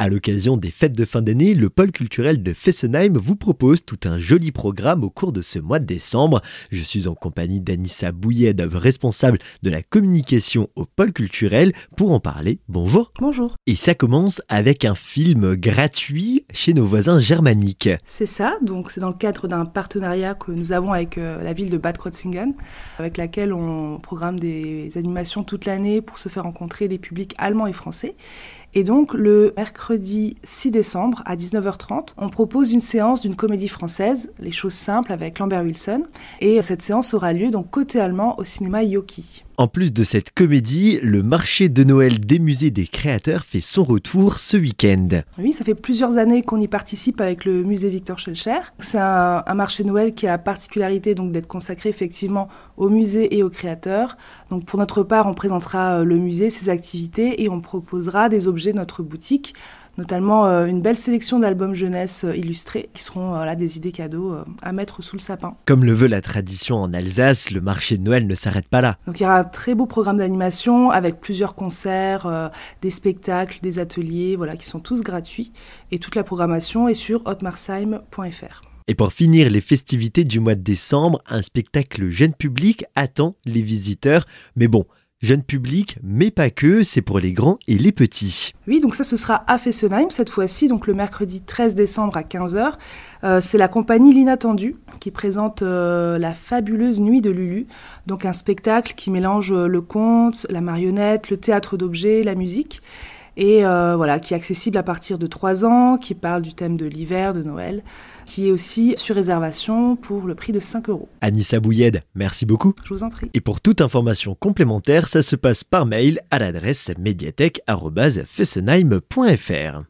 À l'occasion des fêtes de fin d'année, le pôle culturel de Fessenheim vous propose tout un joli programme au cours de ce mois de décembre. Je suis en compagnie d'Anissa Bouyed, responsable de la communication au pôle culturel. Pour en parler, bonjour. Bonjour. Et ça commence avec un film gratuit chez nos voisins germaniques. C'est ça, donc c'est dans le cadre d'un partenariat que nous avons avec euh, la ville de Bad Kreuznach, avec laquelle on programme des animations toute l'année pour se faire rencontrer les publics allemands et français. Et donc le mercredi 6 décembre à 19h30, on propose une séance d'une comédie française, Les choses simples avec Lambert Wilson. Et cette séance aura lieu donc côté allemand au cinéma Yoki. En plus de cette comédie, le marché de Noël des musées des créateurs fait son retour ce week-end. Oui, ça fait plusieurs années qu'on y participe avec le musée Victor Schellcher. C'est un, marché de Noël qui a la particularité d'être consacré effectivement au musée et aux créateurs. Donc pour notre part, on présentera euh, le musée, ses activités et on proposera des objets de notre boutique notamment euh, une belle sélection d'albums jeunesse euh, illustrés qui seront là des idées cadeaux à mettre sous le sapin. Comme le veut la tradition en Alsace, le marché de Noël ne s'arrête pas là. Donc il y aura un très beau programme d'animation avec plusieurs concerts, des spectacles, des ateliers, voilà, qui sont tous gratuits et toute la programmation est sur hotmarsheim.fr. Et pour finir les festivités du mois de décembre, un spectacle jeune public attend les visiteurs. Mais bon, jeune public, mais pas que, c'est pour les grands et les petits. Oui, donc ça ce sera à Fessenheim cette fois-ci, donc le mercredi 13 décembre à 15h. Euh, c'est la compagnie L'Inattendu qui présente euh, la fabuleuse nuit de Lulu, donc un spectacle qui mélange euh, le conte, la marionnette, le théâtre d'objets, la musique et euh, voilà, qui est accessible à partir de 3 ans, qui parle du thème de l'hiver, de Noël, qui est aussi sur réservation pour le prix de 5 euros. Anissa Bouyed, merci beaucoup. Je vous en prie. Et pour toute information complémentaire, ça se passe par mail à l'adresse médiathèque.fessenheim.fr.